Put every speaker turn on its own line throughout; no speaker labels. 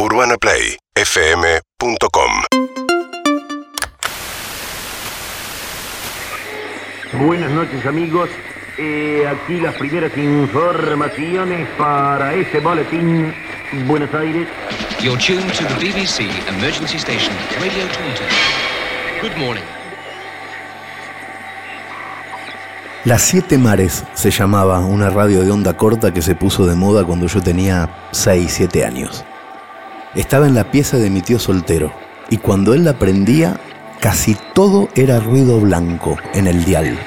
UrbanaPlayFM.com
Buenas noches amigos, Eh, aquí las primeras informaciones para este boletín Buenos Aires.
You're tuned to the BBC emergency station, Radio Taunton. Good morning.
Las Siete Mares se llamaba una radio de onda corta que se puso de moda cuando yo tenía 6, 7 años. Estaba en la pieza de mi tío soltero y cuando él la prendía, casi todo era ruido blanco en el dial.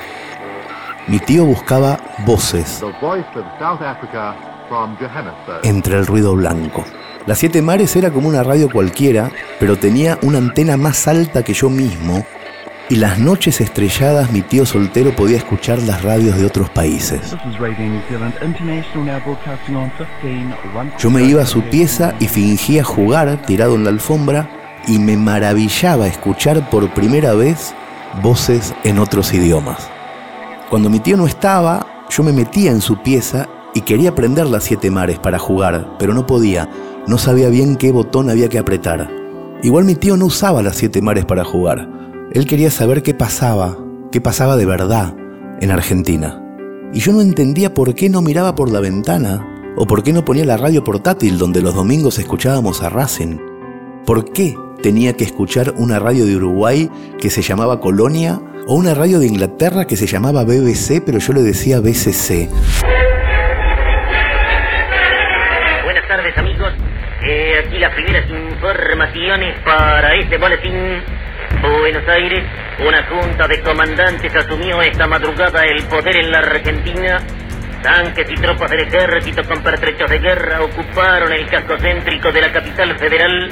Mi tío buscaba voces entre el ruido blanco. Las Siete Mares era como una radio cualquiera, pero tenía una antena más alta que yo mismo y las noches estrelladas mi tío soltero podía escuchar las radios de otros países.
This is Radio New Zealand International now broadcasting on 15 one-
Yo me iba a su pieza y fingía jugar tirado en la alfombra y me maravillaba escuchar por primera vez voces en otros idiomas. Cuando mi tío no estaba, yo me metía en su pieza y quería prender las siete mares para jugar, pero no podía, no sabía bien qué botón había que apretar. Igual mi tío no usaba las siete mares para jugar. Él quería saber qué pasaba, qué pasaba de verdad en Argentina. Y yo no entendía por qué no miraba por la ventana o por qué no ponía la radio portátil donde los domingos escuchábamos a Racing. ¿Por qué tenía que escuchar una radio de Uruguay que se llamaba Colonia o una radio de Inglaterra que se llamaba BBC pero yo le decía BCC?
Buenas tardes amigos, Eh, aquí las primeras informaciones para este boletín. Buenos Aires, una junta de comandantes asumió esta madrugada el poder en la Argentina. Tanques y tropas del ejército con pertrechos de guerra ocuparon el casco céntrico de la capital federal.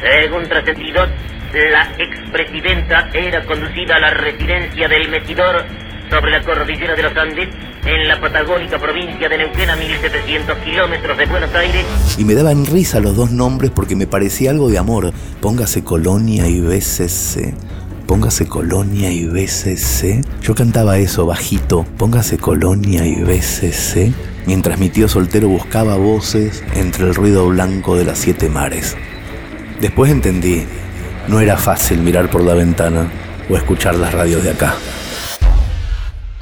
Según trascendido, la expresidenta era conducida a la residencia del Metidor sobre la cordillera de los Andes, en la patagónica provincia de Neuquén a 1700 kilómetros de Buenos Aires.
Y me daban risa los dos nombres porque me parecía algo de amor. Póngase Colonia y BCC. Póngase Colonia y BCC. Yo cantaba eso bajito. Póngase Colonia y BCC. Mientras mi tío soltero buscaba voces entre el ruido blanco de las siete mares. Después entendí. No era fácil mirar por la ventana o escuchar las radios de acá.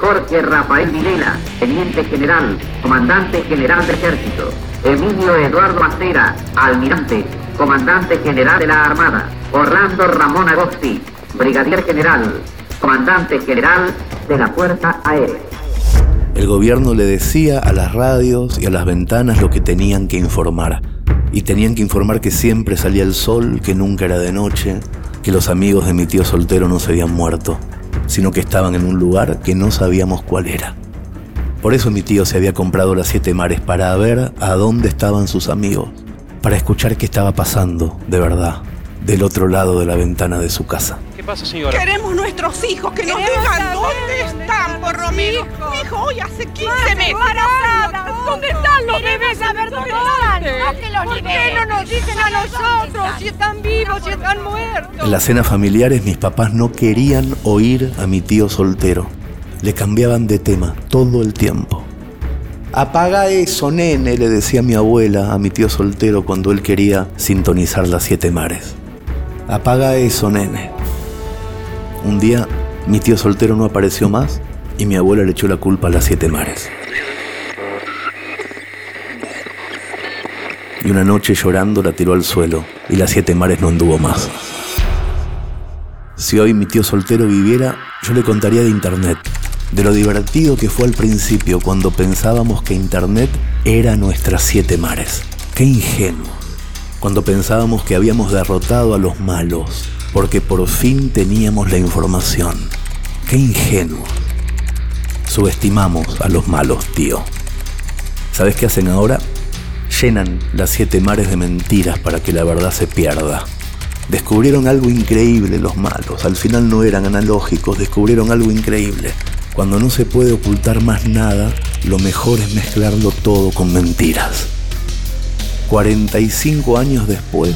Jorge Rafael Vilela, Teniente General, Comandante General del Ejército. Emilio Eduardo Macera, Almirante, Comandante General de la Armada. Orlando Ramón Agosti, Brigadier General, Comandante General de la Fuerza Aérea.
El gobierno le decía a las radios y a las ventanas lo que tenían que informar. Y tenían que informar que siempre salía el sol, que nunca era de noche, que los amigos de mi tío soltero no se habían muerto, sino que estaban en un lugar que no sabíamos cuál era. Por eso mi tío se había comprado las siete mares para ver a dónde estaban sus amigos, para escuchar qué estaba pasando, de verdad, del otro lado de la ventana de su casa.
¿Qué pasa, señora?
Queremos nuestros hijos que nos digan dónde están, por Romero. Mi hijo hoy hace 15 meses. ¿Dónde están los bebés?
saber
¿Dónde
dónde están, que los
¿Por qué no nos dicen a nosotros si están vivos, si están muertos?
En las cenas familiares mis papás no querían oír a mi tío soltero. Le cambiaban de tema todo el tiempo. Apaga eso, nene, le decía mi abuela a mi tío soltero cuando él quería sintonizar las siete mares. Apaga eso, nene. Un día mi tío soltero no apareció más y mi abuela le echó la culpa a las siete mares. Y una noche llorando la tiró al suelo y las siete mares no anduvo más. Si hoy mi tío soltero viviera, yo le contaría de Internet, de lo divertido que fue al principio cuando pensábamos que Internet era nuestras siete mares. Qué ingenuo. Cuando pensábamos que habíamos derrotado a los malos, porque por fin teníamos la información. Qué ingenuo. Subestimamos a los malos, tío. ¿Sabes qué hacen ahora? Las siete mares de mentiras para que la verdad se pierda. Descubrieron algo increíble los malos, al final no eran analógicos, descubrieron algo increíble. Cuando no se puede ocultar más nada, lo mejor es mezclarlo todo con mentiras. 45 años después,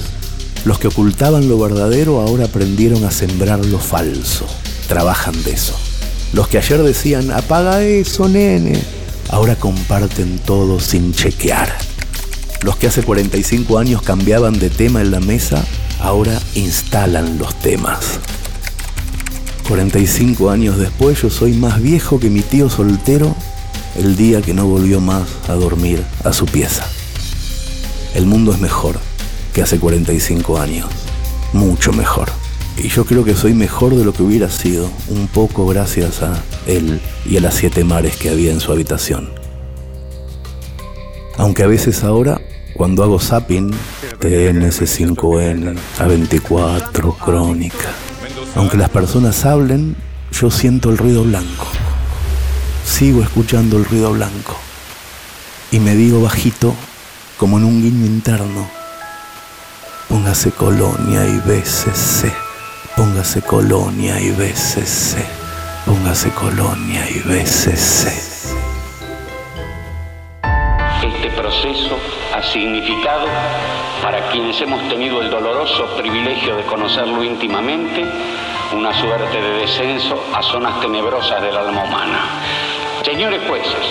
los que ocultaban lo verdadero ahora aprendieron a sembrar lo falso. Trabajan de eso. Los que ayer decían, apaga eso, nene, ahora comparten todo sin chequear. Los que hace 45 años cambiaban de tema en la mesa, ahora instalan los temas. 45 años después yo soy más viejo que mi tío soltero el día que no volvió más a dormir a su pieza. El mundo es mejor que hace 45 años, mucho mejor. Y yo creo que soy mejor de lo que hubiera sido, un poco gracias a él y a las siete mares que había en su habitación. Aunque a veces ahora, cuando hago zapping, TNS5N, A24, Crónica, aunque las personas hablen, yo siento el ruido blanco. Sigo escuchando el ruido blanco. Y me digo bajito, como en un guiño interno, póngase colonia y BCC, póngase colonia y BCC, póngase colonia y BCC.
Proceso ha significado, para quienes hemos tenido el doloroso privilegio de conocerlo íntimamente, una suerte de descenso a zonas tenebrosas del alma humana. Señores jueces,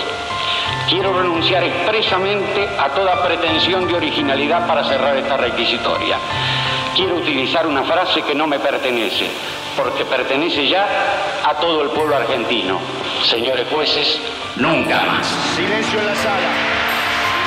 quiero renunciar expresamente a toda pretensión de originalidad para cerrar esta requisitoria. Quiero utilizar una frase que no me pertenece, porque pertenece ya a todo el pueblo argentino. Señores jueces, nunca más.
Silencio en la sala.